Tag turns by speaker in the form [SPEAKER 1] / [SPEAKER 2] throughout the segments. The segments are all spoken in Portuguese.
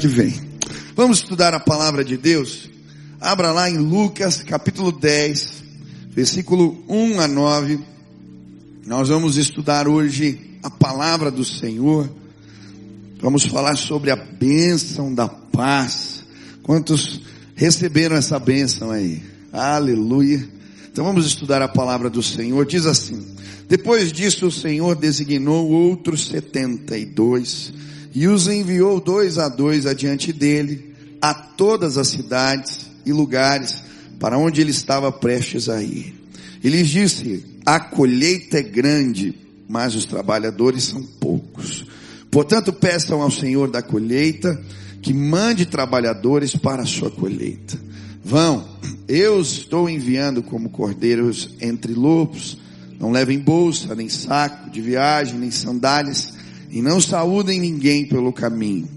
[SPEAKER 1] que vem. Vamos estudar a palavra de Deus? Abra lá em Lucas capítulo 10, versículo 1 a 9. Nós vamos estudar hoje a palavra do Senhor. Vamos falar sobre a bênção da paz. Quantos receberam essa bênção aí? Aleluia. Então vamos estudar a palavra do Senhor. Diz assim: Depois disso o Senhor designou outros setenta e dois e os enviou dois a dois adiante dele a todas as cidades e lugares para onde ele estava prestes a ir. E lhes disse: A colheita é grande, mas os trabalhadores são poucos. Portanto, peçam ao Senhor da colheita que mande trabalhadores para a sua colheita. Vão, eu estou enviando como cordeiros entre lobos. Não levem bolsa, nem saco de viagem, nem sandálias e não saúdem ninguém pelo caminho.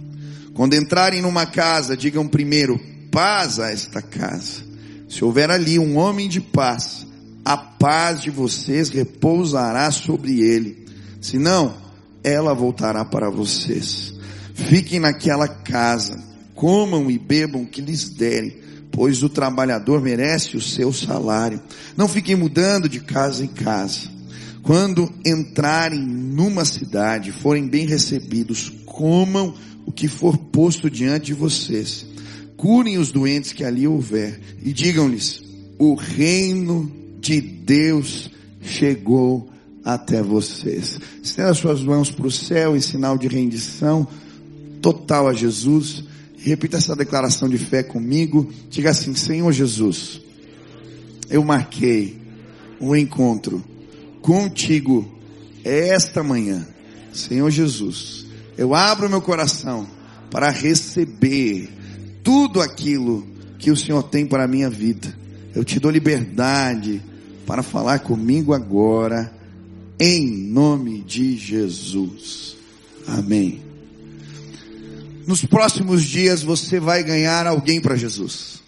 [SPEAKER 1] Quando entrarem numa casa, digam primeiro, paz a esta casa. Se houver ali um homem de paz, a paz de vocês repousará sobre ele. Se não, ela voltará para vocês. Fiquem naquela casa, comam e bebam o que lhes derem, pois o trabalhador merece o seu salário. Não fiquem mudando de casa em casa. Quando entrarem numa cidade, forem bem recebidos, comam o que for posto diante de vocês. Curem os doentes que ali houver e digam-lhes: o reino de Deus chegou até vocês. Estenda suas mãos para o céu em sinal de rendição total a Jesus. Repita essa declaração de fé comigo. Diga assim: Senhor Jesus, eu marquei um encontro contigo esta manhã. Senhor Jesus, eu abro meu coração para receber tudo aquilo que o Senhor tem para a minha vida. Eu te dou liberdade para falar comigo agora, em nome de Jesus. Amém. Nos próximos dias você vai ganhar alguém para Jesus.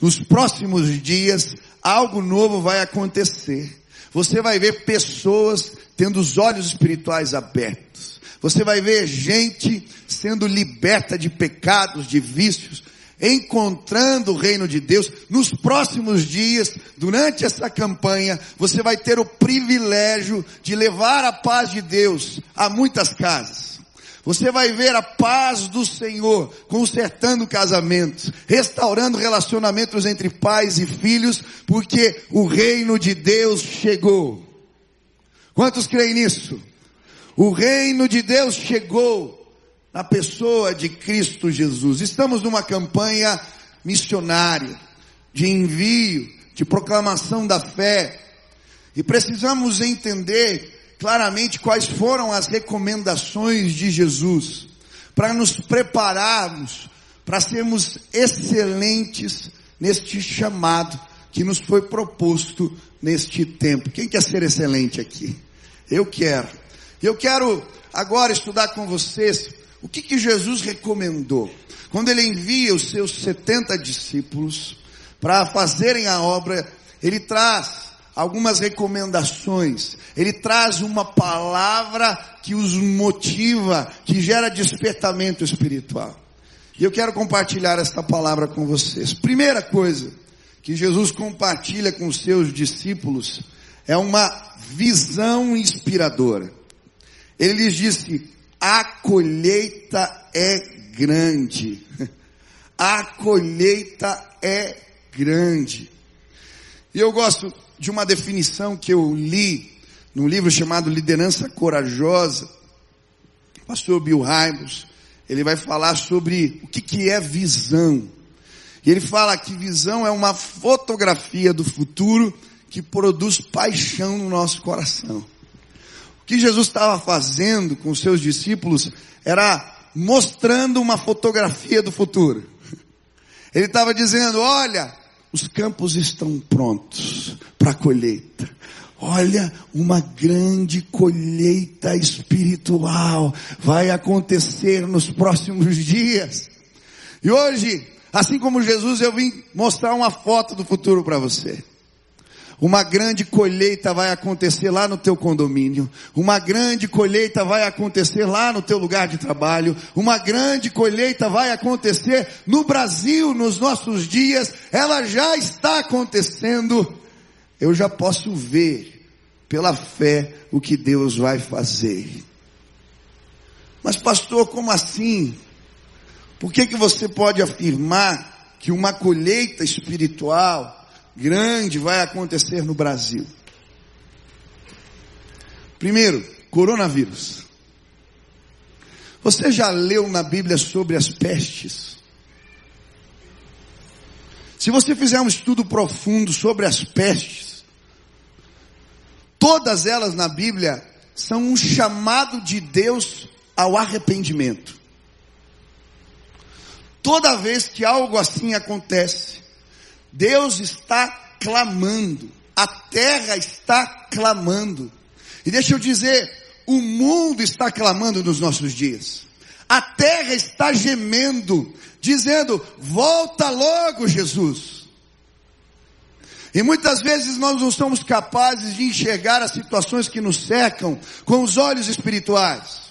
[SPEAKER 1] Nos próximos dias algo novo vai acontecer. Você vai ver pessoas tendo os olhos espirituais abertos. Você vai ver gente sendo liberta de pecados, de vícios, encontrando o reino de Deus. Nos próximos dias, durante essa campanha, você vai ter o privilégio de levar a paz de Deus a muitas casas. Você vai ver a paz do Senhor consertando casamentos, restaurando relacionamentos entre pais e filhos, porque o reino de Deus chegou. Quantos creem nisso? O reino de Deus chegou na pessoa de Cristo Jesus. Estamos numa campanha missionária, de envio, de proclamação da fé, e precisamos entender claramente quais foram as recomendações de Jesus para nos prepararmos para sermos excelentes neste chamado que nos foi proposto neste tempo. Quem quer ser excelente aqui? Eu quero. Eu quero agora estudar com vocês o que, que Jesus recomendou. Quando ele envia os seus 70 discípulos para fazerem a obra, ele traz algumas recomendações. Ele traz uma palavra que os motiva, que gera despertamento espiritual. E eu quero compartilhar esta palavra com vocês. Primeira coisa que Jesus compartilha com os seus discípulos é uma visão inspiradora. Ele lhes disse: a colheita é grande. A colheita é grande. E eu gosto de uma definição que eu li num livro chamado Liderança Corajosa. Pastor Bill Hybels, ele vai falar sobre o que, que é visão. E ele fala que visão é uma fotografia do futuro que produz paixão no nosso coração. O que Jesus estava fazendo com os seus discípulos era mostrando uma fotografia do futuro. Ele estava dizendo, olha, os campos estão prontos para a colheita. Olha, uma grande colheita espiritual vai acontecer nos próximos dias. E hoje, assim como Jesus, eu vim mostrar uma foto do futuro para você. Uma grande colheita vai acontecer lá no teu condomínio. Uma grande colheita vai acontecer lá no teu lugar de trabalho. Uma grande colheita vai acontecer no Brasil nos nossos dias. Ela já está acontecendo. Eu já posso ver pela fé o que Deus vai fazer. Mas pastor, como assim? Por que que você pode afirmar que uma colheita espiritual grande vai acontecer no Brasil. Primeiro, coronavírus. Você já leu na Bíblia sobre as pestes? Se você fizer um estudo profundo sobre as pestes, todas elas na Bíblia são um chamado de Deus ao arrependimento. Toda vez que algo assim acontece, Deus está clamando, a terra está clamando. E deixa eu dizer, o mundo está clamando nos nossos dias. A terra está gemendo, dizendo: volta logo, Jesus. E muitas vezes nós não somos capazes de enxergar as situações que nos cercam com os olhos espirituais.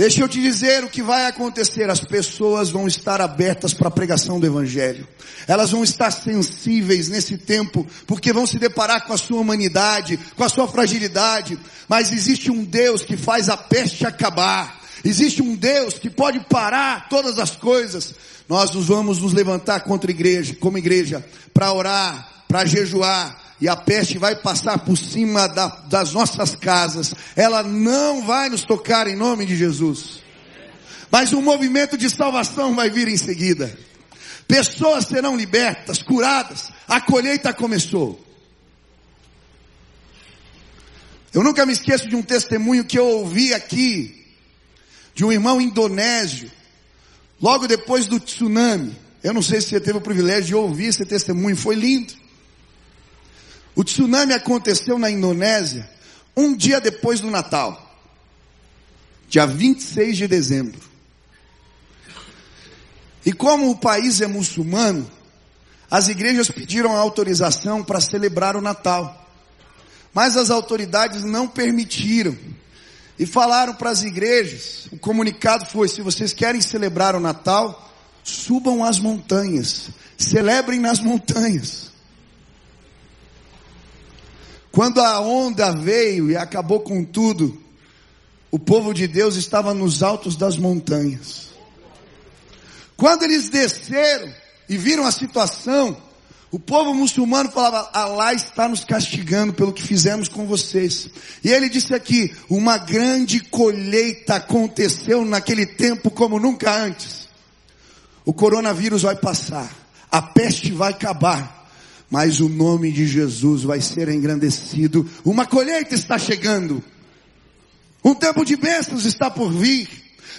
[SPEAKER 1] Deixa eu te dizer o que vai acontecer. As pessoas vão estar abertas para a pregação do Evangelho. Elas vão estar sensíveis nesse tempo, porque vão se deparar com a sua humanidade, com a sua fragilidade. Mas existe um Deus que faz a peste acabar. Existe um Deus que pode parar todas as coisas. Nós nos vamos nos levantar contra a igreja, como igreja, para orar, para jejuar, e a peste vai passar por cima da, das nossas casas. Ela não vai nos tocar em nome de Jesus. Mas um movimento de salvação vai vir em seguida. Pessoas serão libertas, curadas. A colheita começou. Eu nunca me esqueço de um testemunho que eu ouvi aqui, de um irmão indonésio, logo depois do tsunami. Eu não sei se você teve o privilégio de ouvir esse testemunho, foi lindo. O tsunami aconteceu na Indonésia um dia depois do Natal, dia 26 de dezembro. E como o país é muçulmano, as igrejas pediram autorização para celebrar o Natal. Mas as autoridades não permitiram. E falaram para as igrejas, o comunicado foi: se vocês querem celebrar o Natal, subam as montanhas, celebrem nas montanhas. Quando a onda veio e acabou com tudo, o povo de Deus estava nos altos das montanhas. Quando eles desceram e viram a situação, o povo muçulmano falava, Allah está nos castigando pelo que fizemos com vocês. E ele disse aqui, uma grande colheita aconteceu naquele tempo como nunca antes. O coronavírus vai passar, a peste vai acabar, mas o nome de Jesus vai ser engrandecido. Uma colheita está chegando. Um tempo de bênçãos está por vir.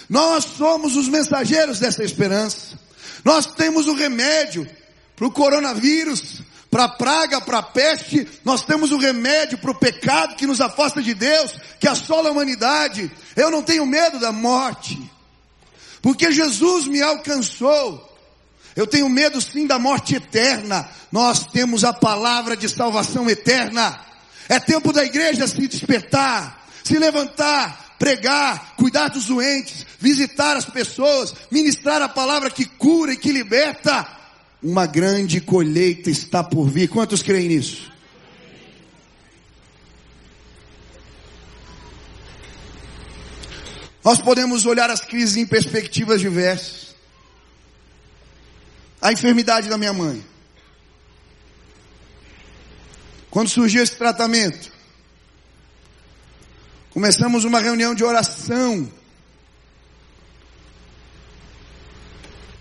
[SPEAKER 1] Nós somos os mensageiros dessa esperança. Nós temos o remédio para o coronavírus, para a praga, para a peste. Nós temos o remédio para o pecado que nos afasta de Deus, que assola a humanidade. Eu não tenho medo da morte, porque Jesus me alcançou. Eu tenho medo sim da morte eterna. Nós temos a palavra de salvação eterna. É tempo da igreja se despertar, se levantar, pregar, cuidar dos doentes, visitar as pessoas, ministrar a palavra que cura e que liberta. Uma grande colheita está por vir. Quantos creem nisso? Nós podemos olhar as crises em perspectivas diversas a enfermidade da minha mãe. Quando surgiu esse tratamento, começamos uma reunião de oração.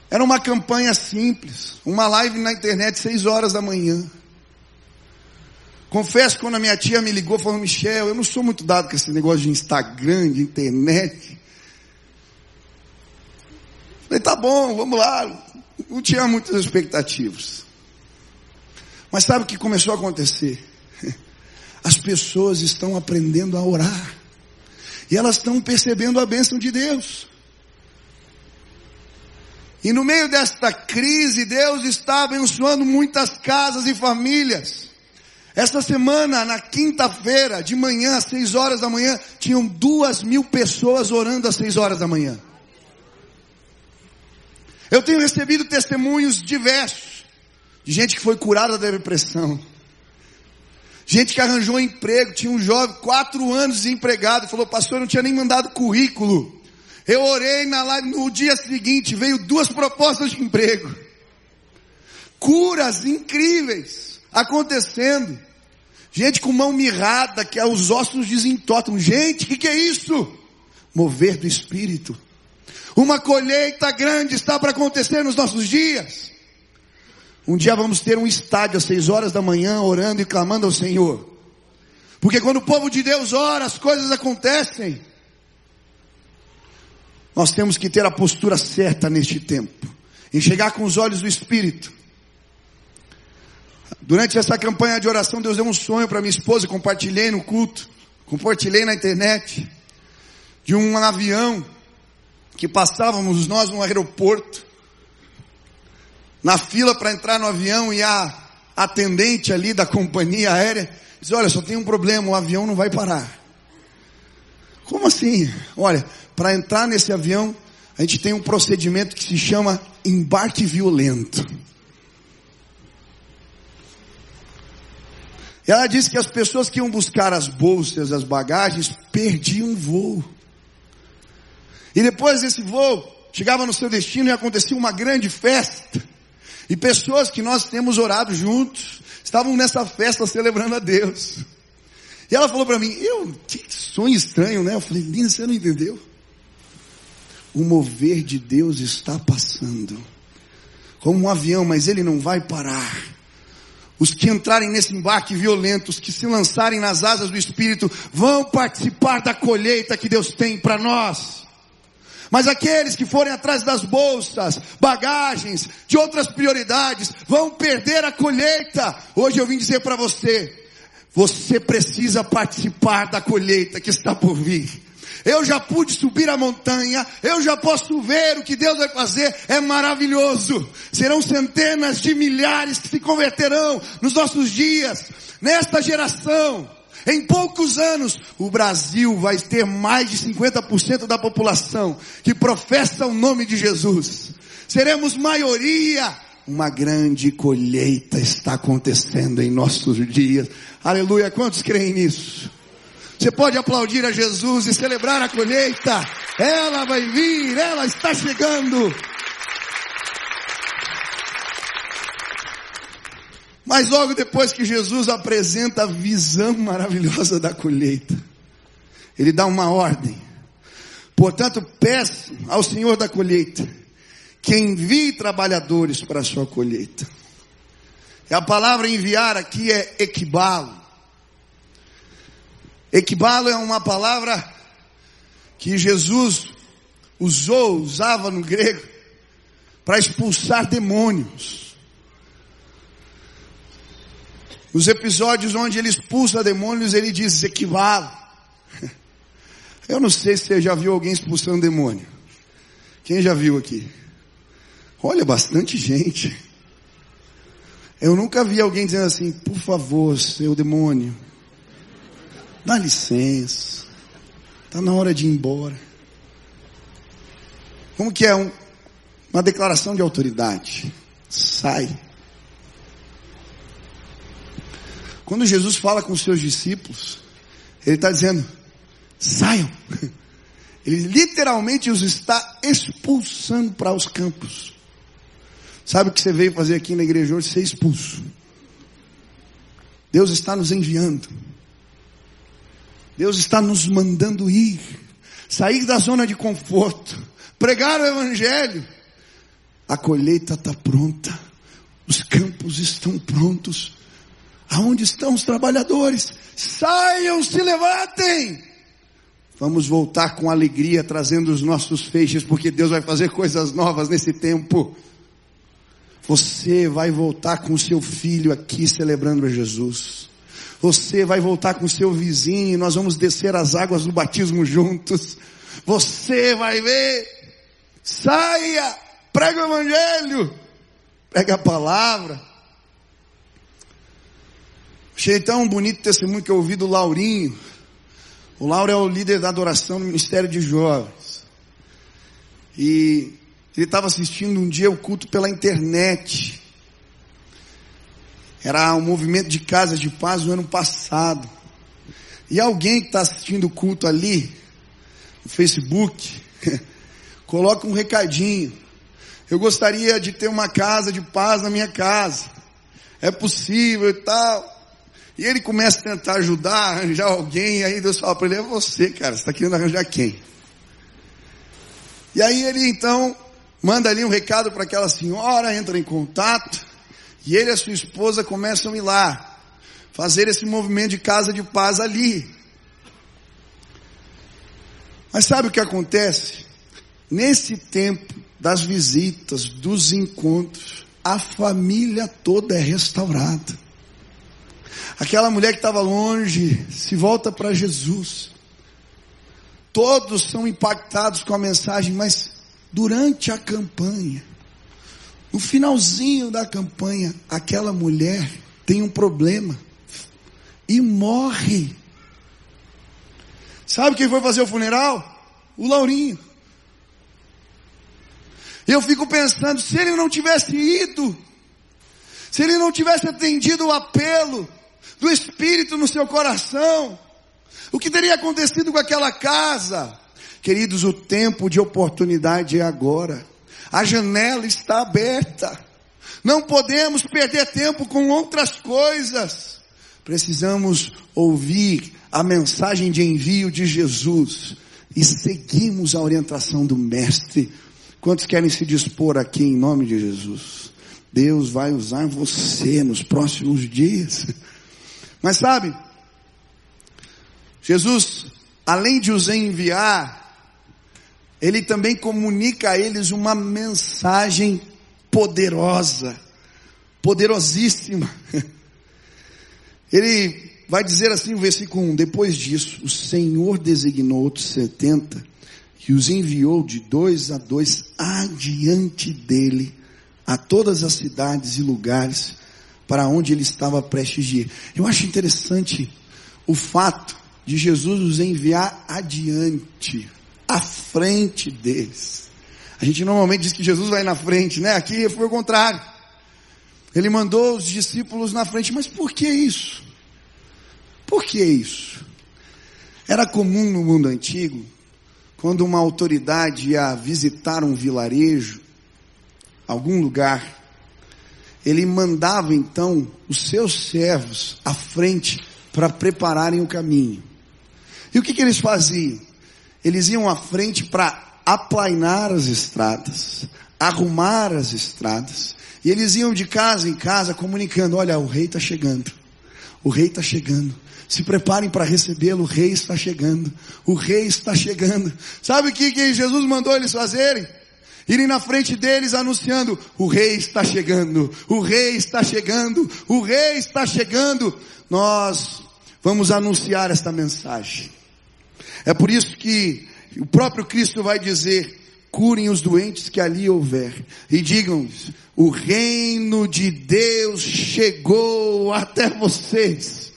[SPEAKER 1] Era uma campanha simples, uma live na internet seis horas da manhã. Confesso quando a minha tia me ligou falou, Michel, eu não sou muito dado com esse negócio de Instagram, de internet. Falei, tá bom, vamos lá não tinha muitas expectativas. Mas sabe o que começou a acontecer? As pessoas estão aprendendo a orar. E elas estão percebendo a bênção de Deus. E no meio desta crise, Deus está abençoando muitas casas e famílias. Esta semana, na quinta-feira, de manhã, às seis horas da manhã, tinham duas mil pessoas orando às seis horas da manhã. Eu tenho recebido testemunhos diversos de gente que foi curada da depressão. Gente que arranjou um emprego, tinha um jovem, quatro anos desempregado, falou, pastor, eu não tinha nem mandado currículo. Eu orei na live no dia seguinte, veio duas propostas de emprego. Curas incríveis acontecendo. Gente com mão mirrada, que os ossos desentotam. Gente, o que, que é isso? Mover do Espírito. Uma colheita grande está para acontecer nos nossos dias. Um dia vamos ter um estádio às seis horas da manhã orando e clamando ao Senhor. Porque quando o povo de Deus ora, as coisas acontecem. Nós temos que ter a postura certa neste tempo. Enxergar com os olhos do Espírito. Durante essa campanha de oração, Deus deu um sonho para minha esposa, compartilhei no culto, compartilhei na internet, de um avião que passávamos nós no aeroporto, na fila para entrar no avião e a atendente ali da companhia aérea diz, olha, só tem um problema, o avião não vai parar. Como assim? Olha, para entrar nesse avião, a gente tem um procedimento que se chama embarque violento. Ela disse que as pessoas que iam buscar as bolsas, as bagagens, perdiam voo. E depois desse voo, chegava no seu destino e acontecia uma grande festa. E pessoas que nós temos orado juntos, estavam nessa festa celebrando a Deus. E ela falou para mim, eu, que sonho estranho, né? Eu falei, Lina, você não entendeu? O mover de Deus está passando. Como um avião, mas ele não vai parar. Os que entrarem nesse embarque violento, os que se lançarem nas asas do Espírito, vão participar da colheita que Deus tem para nós. Mas aqueles que forem atrás das bolsas, bagagens, de outras prioridades, vão perder a colheita. Hoje eu vim dizer para você, você precisa participar da colheita que está por vir. Eu já pude subir a montanha, eu já posso ver o que Deus vai fazer, é maravilhoso. Serão centenas de milhares que se converterão nos nossos dias, nesta geração. Em poucos anos, o Brasil vai ter mais de 50% da população que professa o nome de Jesus. Seremos maioria. Uma grande colheita está acontecendo em nossos dias. Aleluia. Quantos creem nisso? Você pode aplaudir a Jesus e celebrar a colheita. Ela vai vir, ela está chegando. Mas logo depois que Jesus apresenta a visão maravilhosa da colheita, ele dá uma ordem. Portanto, peço ao Senhor da colheita que envie trabalhadores para a sua colheita. E a palavra enviar aqui é equibalo. Equibalo é uma palavra que Jesus usou, usava no grego, para expulsar demônios. Nos episódios onde ele expulsa demônios, ele diz equivale. Eu não sei se você já viu alguém expulsando demônio. Quem já viu aqui? Olha, bastante gente. Eu nunca vi alguém dizendo assim, por favor, seu demônio, dá licença. Está na hora de ir embora. Como que é um, uma declaração de autoridade? Sai. Quando Jesus fala com os seus discípulos, ele está dizendo, saiam. Ele literalmente os está expulsando para os campos. Sabe o que você veio fazer aqui na igreja hoje? Ser expulso. Deus está nos enviando. Deus está nos mandando ir. Sair da zona de conforto. Pregar o Evangelho. A colheita está pronta. Os campos estão prontos. Aonde estão os trabalhadores? Saiam, se levantem. Vamos voltar com alegria, trazendo os nossos feixes, porque Deus vai fazer coisas novas nesse tempo. Você vai voltar com o seu filho aqui celebrando a Jesus. Você vai voltar com o seu vizinho, nós vamos descer as águas do batismo juntos. Você vai ver. Saia prega o evangelho, prega a palavra. Achei tão bonito testemunho que eu ouvi do Laurinho. O Lauro é o líder da adoração no Ministério de Jovens. E ele estava assistindo um dia o culto pela internet. Era um movimento de casas de paz no ano passado. E alguém que está assistindo o culto ali, no Facebook, coloca um recadinho. Eu gostaria de ter uma casa de paz na minha casa. É possível e tal. E ele começa a tentar ajudar, arranjar alguém, e aí Deus fala para ele, é você, cara, você está querendo arranjar quem? E aí ele então manda ali um recado para aquela senhora, entra em contato, e ele e a sua esposa começam a ir lá, fazer esse movimento de casa de paz ali. Mas sabe o que acontece? Nesse tempo das visitas, dos encontros, a família toda é restaurada. Aquela mulher que estava longe se volta para Jesus. Todos são impactados com a mensagem, mas durante a campanha, no finalzinho da campanha, aquela mulher tem um problema e morre. Sabe quem foi fazer o funeral? O Laurinho. Eu fico pensando, se ele não tivesse ido, se ele não tivesse atendido o apelo do Espírito no seu coração, o que teria acontecido com aquela casa? Queridos, o tempo de oportunidade é agora. A janela está aberta. Não podemos perder tempo com outras coisas. Precisamos ouvir a mensagem de envio de Jesus e seguimos a orientação do Mestre. Quantos querem se dispor aqui em nome de Jesus? Deus vai usar você nos próximos dias. Mas sabe, Jesus, além de os enviar, ele também comunica a eles uma mensagem poderosa, poderosíssima. Ele vai dizer assim no versículo 1: Depois disso, o Senhor designou outros setenta e os enviou de dois a dois adiante dele a todas as cidades e lugares para onde ele estava prestes de ir. Eu acho interessante o fato de Jesus os enviar adiante, à frente deles. A gente normalmente diz que Jesus vai na frente, né? Aqui foi o contrário. Ele mandou os discípulos na frente, mas por que isso? Por que isso? Era comum no mundo antigo, quando uma autoridade ia visitar um vilarejo, algum lugar, ele mandava então os seus servos à frente para prepararem o caminho. E o que, que eles faziam? Eles iam à frente para aplainar as estradas, arrumar as estradas, e eles iam de casa em casa comunicando: olha, o rei está chegando, o rei está chegando. Se preparem para recebê-lo, o rei está chegando, o rei está chegando. Sabe o que, que Jesus mandou eles fazerem? Irem na frente deles anunciando: o rei está chegando, o rei está chegando, o rei está chegando. Nós vamos anunciar esta mensagem. É por isso que o próprio Cristo vai dizer: curem os doentes que ali houver e digam-lhes: o reino de Deus chegou até vocês.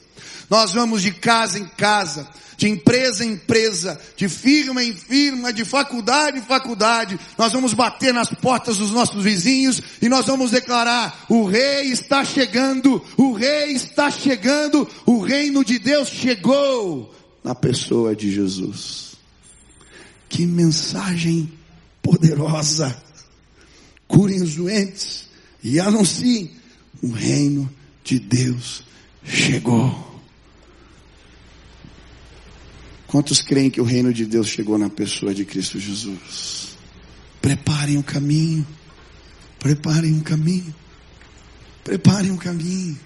[SPEAKER 1] Nós vamos de casa em casa de empresa em empresa, de firma em firma, de faculdade em faculdade. Nós vamos bater nas portas dos nossos vizinhos e nós vamos declarar: o rei está chegando, o rei está chegando, o reino de Deus chegou na pessoa de Jesus. Que mensagem poderosa! Curem os doentes e anunciem: o reino de Deus chegou. Quantos creem que o reino de Deus chegou na pessoa de Cristo Jesus? Preparem o caminho. Preparem o caminho. Preparem o caminho.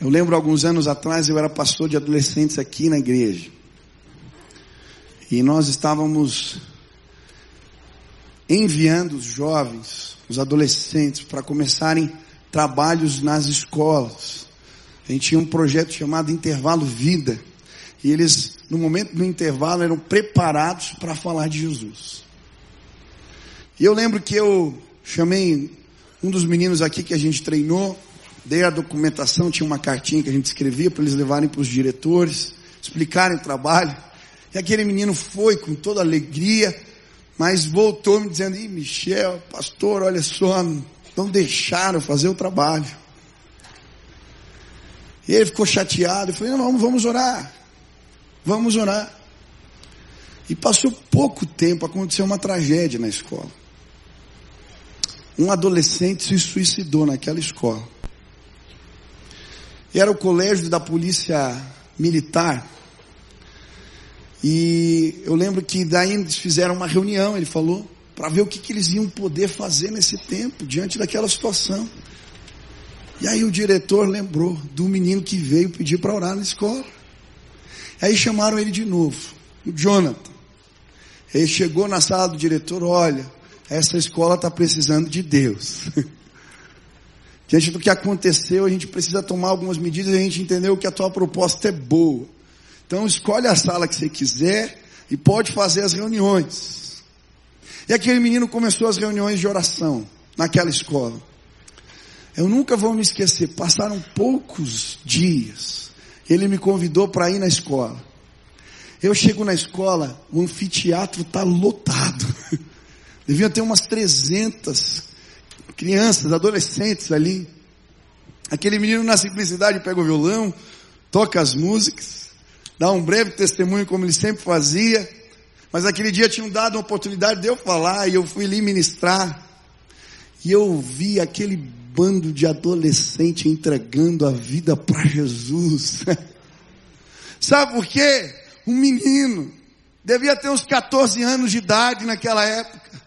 [SPEAKER 1] Eu lembro alguns anos atrás, eu era pastor de adolescentes aqui na igreja. E nós estávamos enviando os jovens, os adolescentes, para começarem trabalhos nas escolas. A gente tinha um projeto chamado Intervalo Vida. E eles, no momento do intervalo, eram preparados para falar de Jesus. E eu lembro que eu chamei um dos meninos aqui que a gente treinou, dei a documentação, tinha uma cartinha que a gente escrevia para eles levarem para os diretores, explicarem o trabalho. E aquele menino foi com toda alegria, mas voltou me dizendo, Ih, Michel, pastor, olha só, não deixaram fazer o trabalho. E ele ficou chateado, eu falei, não, vamos, vamos orar. Vamos orar. E passou pouco tempo, aconteceu uma tragédia na escola. Um adolescente se suicidou naquela escola. Era o colégio da polícia militar. E eu lembro que daí eles fizeram uma reunião, ele falou, para ver o que, que eles iam poder fazer nesse tempo, diante daquela situação. E aí o diretor lembrou do menino que veio pedir para orar na escola. Aí chamaram ele de novo, o Jonathan. Ele chegou na sala do diretor, olha, essa escola está precisando de Deus. Diante do que aconteceu, a gente precisa tomar algumas medidas a gente entendeu que a tua proposta é boa. Então escolhe a sala que você quiser e pode fazer as reuniões. E aquele menino começou as reuniões de oração naquela escola. Eu nunca vou me esquecer, passaram poucos dias. Ele me convidou para ir na escola. Eu chego na escola, o anfiteatro está lotado. Devia ter umas 300 crianças, adolescentes ali. Aquele menino na simplicidade pega o violão, toca as músicas, dá um breve testemunho como ele sempre fazia. Mas aquele dia tinham dado uma oportunidade de eu falar e eu fui ali ministrar. E eu vi aquele bando de adolescente entregando a vida para Jesus. Sabe por quê? Um menino devia ter uns 14 anos de idade naquela época.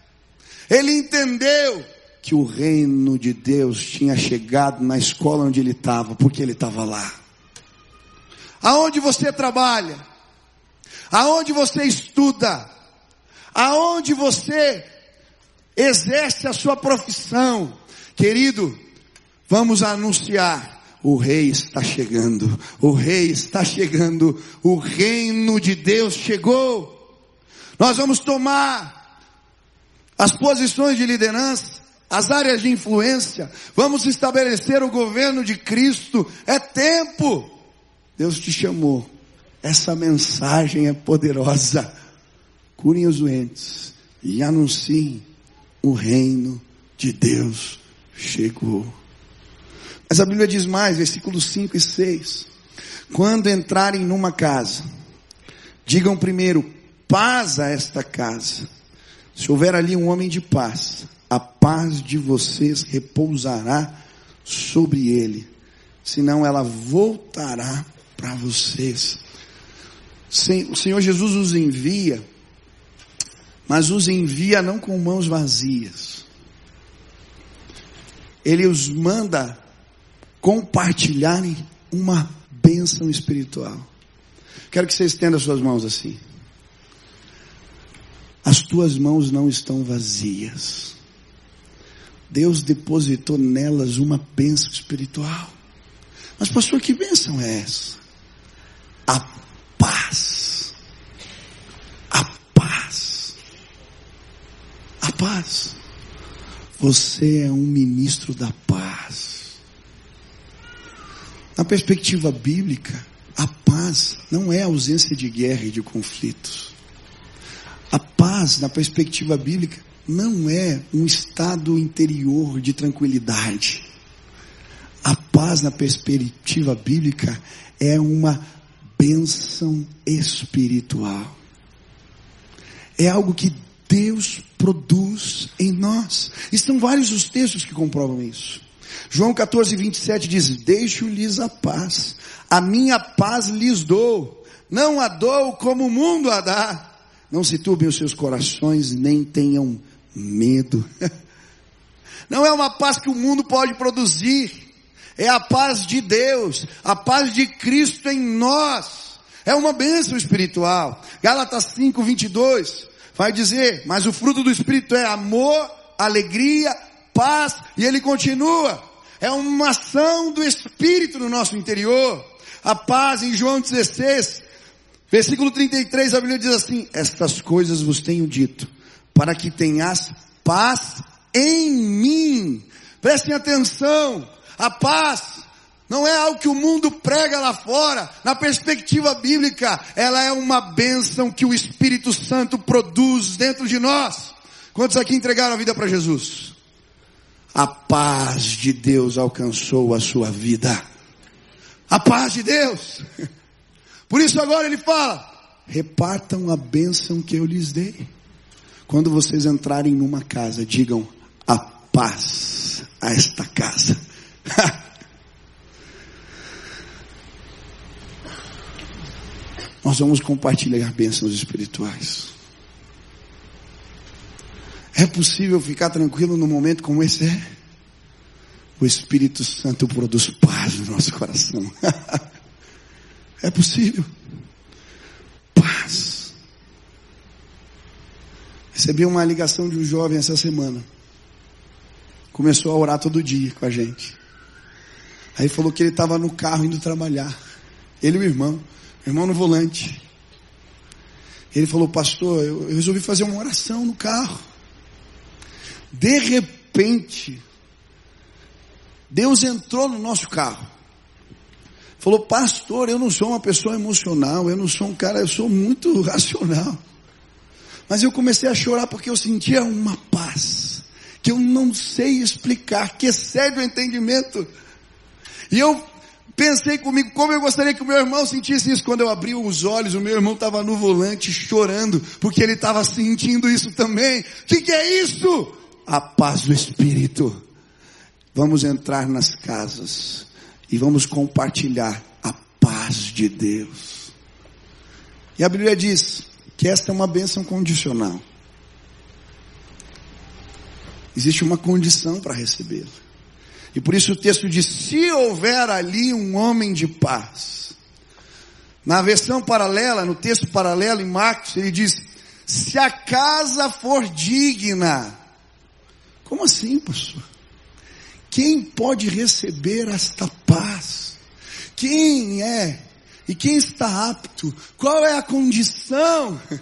[SPEAKER 1] Ele entendeu que o reino de Deus tinha chegado na escola onde ele estava, porque ele estava lá. Aonde você trabalha? Aonde você estuda? Aonde você exerce a sua profissão? Querido, vamos anunciar. O rei está chegando. O rei está chegando. O reino de Deus chegou. Nós vamos tomar as posições de liderança as áreas de influência, vamos estabelecer o governo de Cristo, é tempo. Deus te chamou, essa mensagem é poderosa. Curem os doentes e anunciem o reino de Deus chegou. Mas a Bíblia diz mais, versículos 5 e 6. Quando entrarem numa casa, digam primeiro, paz a esta casa. Se houver ali um homem de paz, a paz de vocês repousará sobre ele, senão ela voltará para vocês. O Senhor Jesus os envia, mas os envia não com mãos vazias. Ele os manda compartilharem uma bênção espiritual. Quero que você estenda suas mãos assim. As tuas mãos não estão vazias. Deus depositou nelas uma bênção espiritual. Mas pastor, que bênção é essa? A paz. A paz. A paz. Você é um ministro da paz. Na perspectiva bíblica, a paz não é ausência de guerra e de conflitos. A paz, na perspectiva bíblica, não é um estado interior de tranquilidade. A paz na perspectiva bíblica é uma bênção espiritual. É algo que Deus produz em nós. Estão vários os textos que comprovam isso. João 14, 27 diz: Deixo-lhes a paz, a minha paz lhes dou, não a dou como o mundo a dá. Não se turbem os seus corações, nem tenham medo. Não é uma paz que o mundo pode produzir. É a paz de Deus, a paz de Cristo em nós. É uma bênção espiritual. Gálatas 5, 22 vai dizer, mas o fruto do Espírito é amor, alegria, paz, e ele continua. É uma ação do Espírito no nosso interior. A paz em João 16 Versículo 33, a Bíblia diz assim: Estas coisas vos tenho dito, para que tenhas paz em mim. Prestem atenção, a paz não é algo que o mundo prega lá fora. Na perspectiva bíblica, ela é uma bênção que o Espírito Santo produz dentro de nós. Quantos aqui entregaram a vida para Jesus? A paz de Deus alcançou a sua vida. A paz de Deus. Por isso agora ele fala: repartam a bênção que eu lhes dei. Quando vocês entrarem numa casa, digam a paz a esta casa. Nós vamos compartilhar bênçãos espirituais. É possível ficar tranquilo num momento como esse? É? O Espírito Santo produz paz no nosso coração. É possível. Paz. Recebi uma ligação de um jovem essa semana. Começou a orar todo dia com a gente. Aí falou que ele estava no carro indo trabalhar. Ele e o irmão. Irmão no volante. Ele falou, pastor, eu, eu resolvi fazer uma oração no carro. De repente, Deus entrou no nosso carro. Falou, pastor, eu não sou uma pessoa emocional, eu não sou um cara, eu sou muito racional. Mas eu comecei a chorar porque eu sentia uma paz que eu não sei explicar, que excede o entendimento. E eu pensei comigo, como eu gostaria que o meu irmão sentisse isso. Quando eu abri os olhos, o meu irmão estava no volante chorando, porque ele estava sentindo isso também. O que, que é isso? A paz do Espírito. Vamos entrar nas casas e vamos compartilhar a paz de Deus. E a Bíblia diz que esta é uma bênção condicional. Existe uma condição para recebê-la. E por isso o texto diz: se houver ali um homem de paz. Na versão paralela, no texto paralelo em Marcos, ele diz: se a casa for digna. Como assim, pastor? Quem pode receber esta paz? Quem é? E quem está apto? Qual é a condição?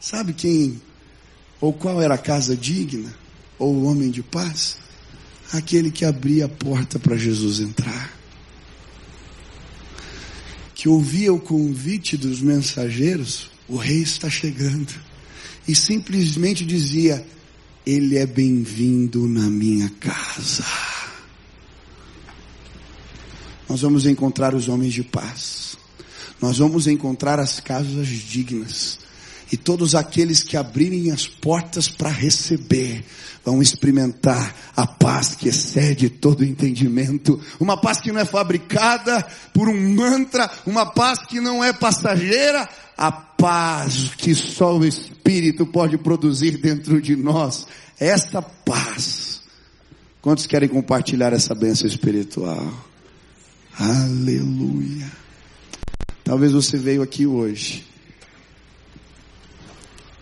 [SPEAKER 1] Sabe quem? Ou qual era a casa digna? Ou o homem de paz? Aquele que abria a porta para Jesus entrar. Que ouvia o convite dos mensageiros, o rei está chegando. E simplesmente dizia, ele é bem-vindo na minha casa. Nós vamos encontrar os homens de paz. Nós vamos encontrar as casas dignas. E todos aqueles que abrirem as portas para receber, vão experimentar a paz que excede todo entendimento. Uma paz que não é fabricada por um mantra, uma paz que não é passageira, a paz que só o Espírito pode produzir dentro de nós. Essa paz. Quantos querem compartilhar essa bênção espiritual? Aleluia. Talvez você veio aqui hoje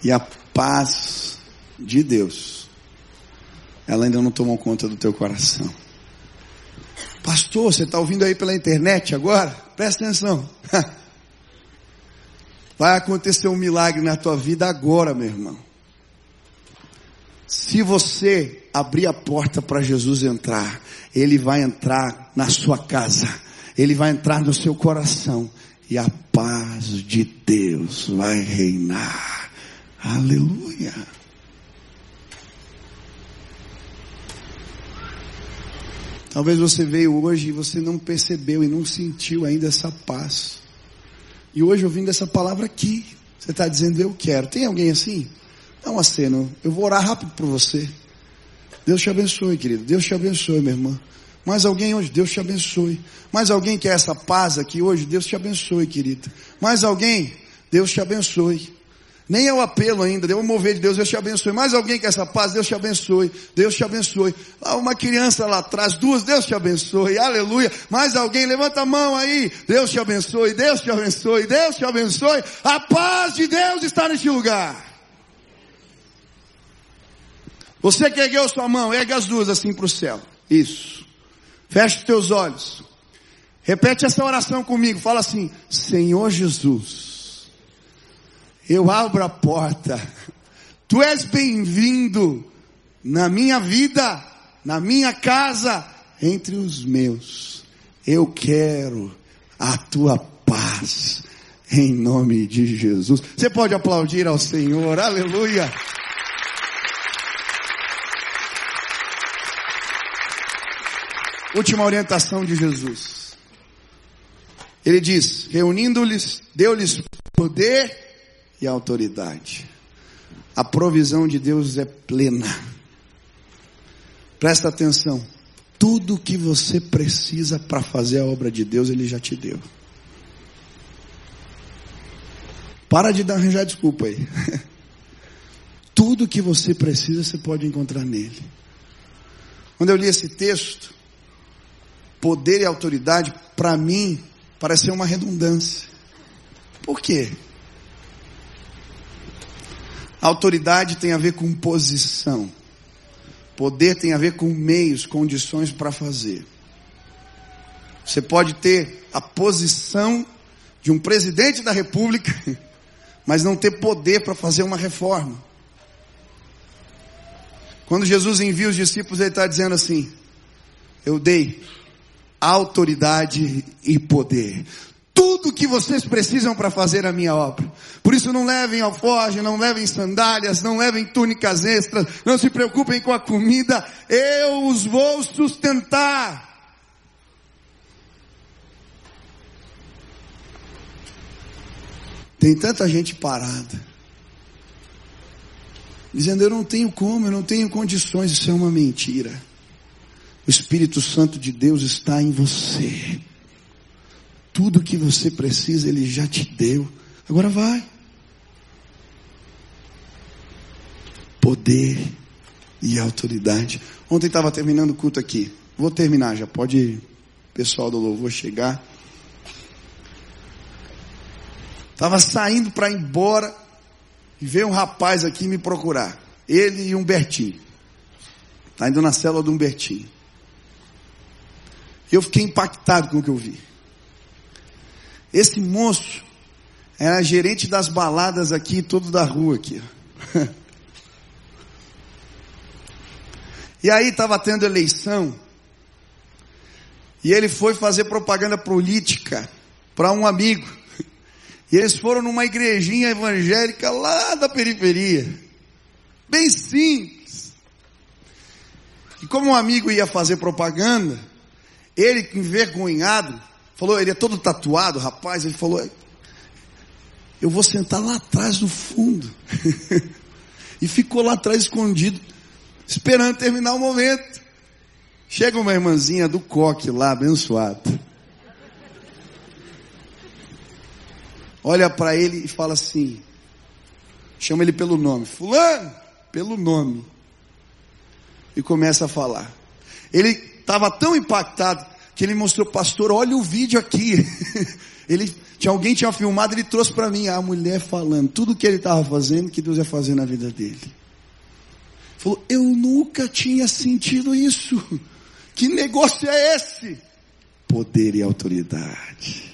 [SPEAKER 1] e a paz de Deus, ela ainda não tomou conta do teu coração. Pastor, você está ouvindo aí pela internet agora? Presta atenção. Vai acontecer um milagre na tua vida agora, meu irmão. Se você abrir a porta para Jesus entrar, Ele vai entrar na sua casa, Ele vai entrar no seu coração e a paz de Deus vai reinar. Aleluia. Talvez você veio hoje e você não percebeu e não sentiu ainda essa paz. E hoje ouvindo essa palavra aqui, você está dizendo eu quero. Tem alguém assim? Dá uma cena. Eu vou orar rápido por você. Deus te abençoe, querido. Deus te abençoe, minha irmã. Mais alguém hoje? Deus te abençoe. Mais alguém quer essa paz aqui hoje? Deus te abençoe, querida. Mais alguém? Deus te abençoe. Nem é o apelo ainda, deu um mover de Deus, Deus te abençoe. Mais alguém quer essa paz, Deus te abençoe, Deus te abençoe. Ah, uma criança lá atrás, duas, Deus te abençoe, aleluia. Mais alguém, levanta a mão aí, Deus te abençoe, Deus te abençoe, Deus te abençoe. A paz de Deus está neste lugar. Você que ergueu sua mão, ergue as duas assim para o céu. Isso. Feche os teus olhos. Repete essa oração comigo. Fala assim: Senhor Jesus eu abro a porta. Tu és bem-vindo na minha vida, na minha casa, entre os meus. Eu quero a tua paz, em nome de Jesus. Você pode aplaudir ao Senhor, aleluia. Última orientação de Jesus. Ele diz: reunindo-lhes, deu-lhes poder e autoridade. A provisão de Deus é plena. Presta atenção. Tudo que você precisa para fazer a obra de Deus, Ele já te deu. Para de dar arranjar desculpa aí. Tudo que você precisa, você pode encontrar nele. Quando eu li esse texto, poder e autoridade, para mim, pareceu uma redundância. Por quê? Autoridade tem a ver com posição. Poder tem a ver com meios, condições para fazer. Você pode ter a posição de um presidente da república, mas não ter poder para fazer uma reforma. Quando Jesus envia os discípulos, ele está dizendo assim: Eu dei autoridade e poder tudo que vocês precisam para fazer a minha obra. Por isso não levem alforje, não levem sandálias, não levem túnicas extras, não se preocupem com a comida, eu os vou sustentar. Tem tanta gente parada, dizendo eu não tenho como, eu não tenho condições, isso é uma mentira. O Espírito Santo de Deus está em você. Tudo que você precisa, Ele já te deu. Agora vai. Poder e autoridade. Ontem estava terminando o culto aqui. Vou terminar já. Pode ir. Pessoal do louvor chegar. Estava saindo para ir embora. E veio um rapaz aqui me procurar. Ele e Humbertinho. Está indo na célula do Humbertinho. Eu fiquei impactado com o que eu vi. Esse moço era gerente das baladas aqui, todo da rua aqui. e aí estava tendo eleição. E ele foi fazer propaganda política para um amigo. E eles foram numa igrejinha evangélica lá da periferia. Bem simples. E como um amigo ia fazer propaganda, ele envergonhado, Falou, ele é todo tatuado, rapaz. Ele falou, eu vou sentar lá atrás no fundo. e ficou lá atrás escondido, esperando terminar o momento. Chega uma irmãzinha do coque lá, abençoada. Olha para ele e fala assim: chama ele pelo nome, Fulano, pelo nome. E começa a falar. Ele estava tão impactado que ele mostrou, pastor, olha o vídeo aqui. ele tinha alguém tinha filmado, ele trouxe para mim a mulher falando tudo que ele estava fazendo, que Deus ia fazer na vida dele. Falou, eu nunca tinha sentido isso. Que negócio é esse? Poder e autoridade.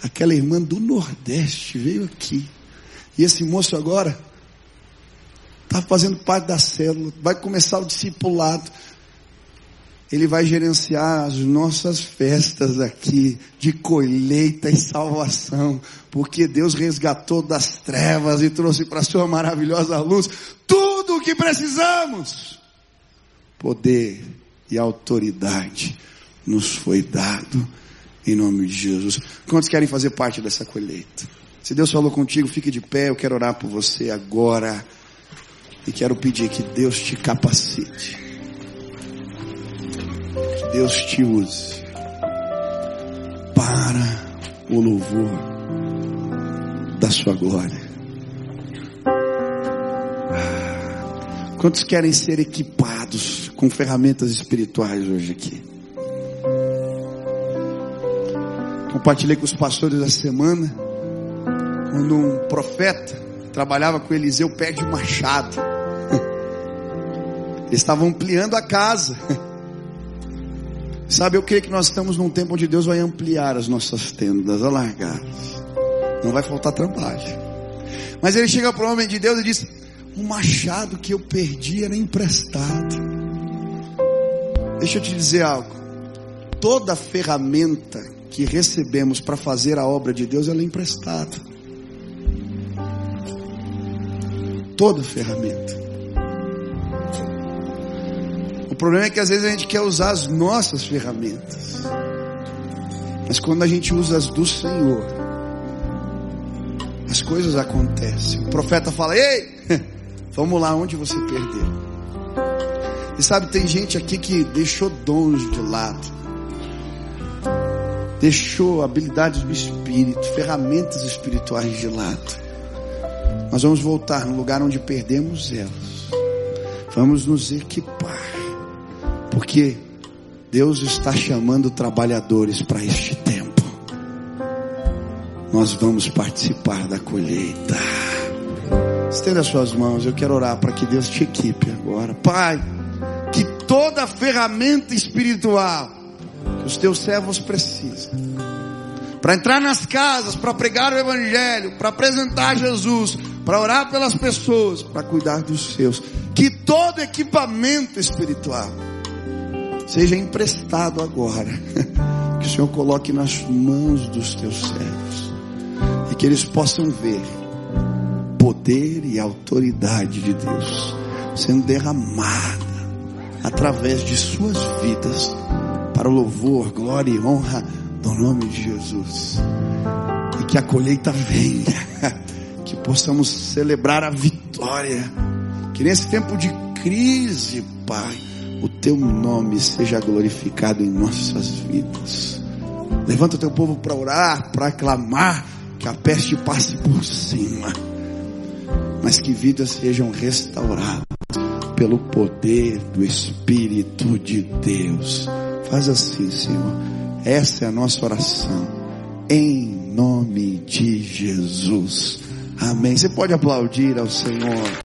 [SPEAKER 1] Aquela irmã do Nordeste veio aqui. E esse moço agora está fazendo parte da célula, vai começar o discipulado. Ele vai gerenciar as nossas festas aqui de colheita e salvação, porque Deus resgatou das trevas e trouxe para a sua maravilhosa luz tudo o que precisamos. Poder e autoridade nos foi dado em nome de Jesus. Quantos querem fazer parte dessa colheita? Se Deus falou contigo, fique de pé, eu quero orar por você agora. E quero pedir que Deus te capacite Deus te use para o louvor da sua glória. Quantos querem ser equipados com ferramentas espirituais hoje aqui? Compartilhei com os pastores da semana, quando um profeta trabalhava com Eliseu perde o machado. Eles estavam ampliando a casa. Sabe, eu creio que nós estamos num tempo onde Deus vai ampliar as nossas tendas, alargar. Não vai faltar trabalho. Mas ele chega para o homem de Deus e diz: O machado que eu perdi era emprestado. Deixa eu te dizer algo. Toda ferramenta que recebemos para fazer a obra de Deus ela é emprestada. Toda ferramenta. O problema é que às vezes a gente quer usar as nossas ferramentas. Mas quando a gente usa as do Senhor, as coisas acontecem. O profeta fala: Ei, vamos lá onde você perdeu. E sabe, tem gente aqui que deixou dons de lado, deixou habilidades do espírito, ferramentas espirituais de lado. Nós vamos voltar no lugar onde perdemos elas. Vamos nos equipar, porque Deus está chamando trabalhadores para este tempo. Nós vamos participar da colheita. Estenda suas mãos, eu quero orar para que Deus te equipe agora. Pai, que toda ferramenta espiritual que os teus servos precisam, para entrar nas casas, para pregar o Evangelho, para apresentar Jesus, para orar pelas pessoas, para cuidar dos seus, que todo equipamento espiritual, seja emprestado agora. Que o Senhor coloque nas mãos dos teus servos. E que eles possam ver poder e autoridade de Deus sendo derramada através de suas vidas para o louvor, glória e honra do nome de Jesus. E que a colheita venha, que possamos celebrar a vitória. Que nesse tempo de crise, Pai, o teu nome seja glorificado em nossas vidas. Levanta o teu povo para orar, para clamar, que a peste passe por cima, mas que vidas sejam restauradas pelo poder do Espírito de Deus. Faz assim, Senhor. Essa é a nossa oração. Em nome de Jesus. Amém. Você pode aplaudir ao Senhor.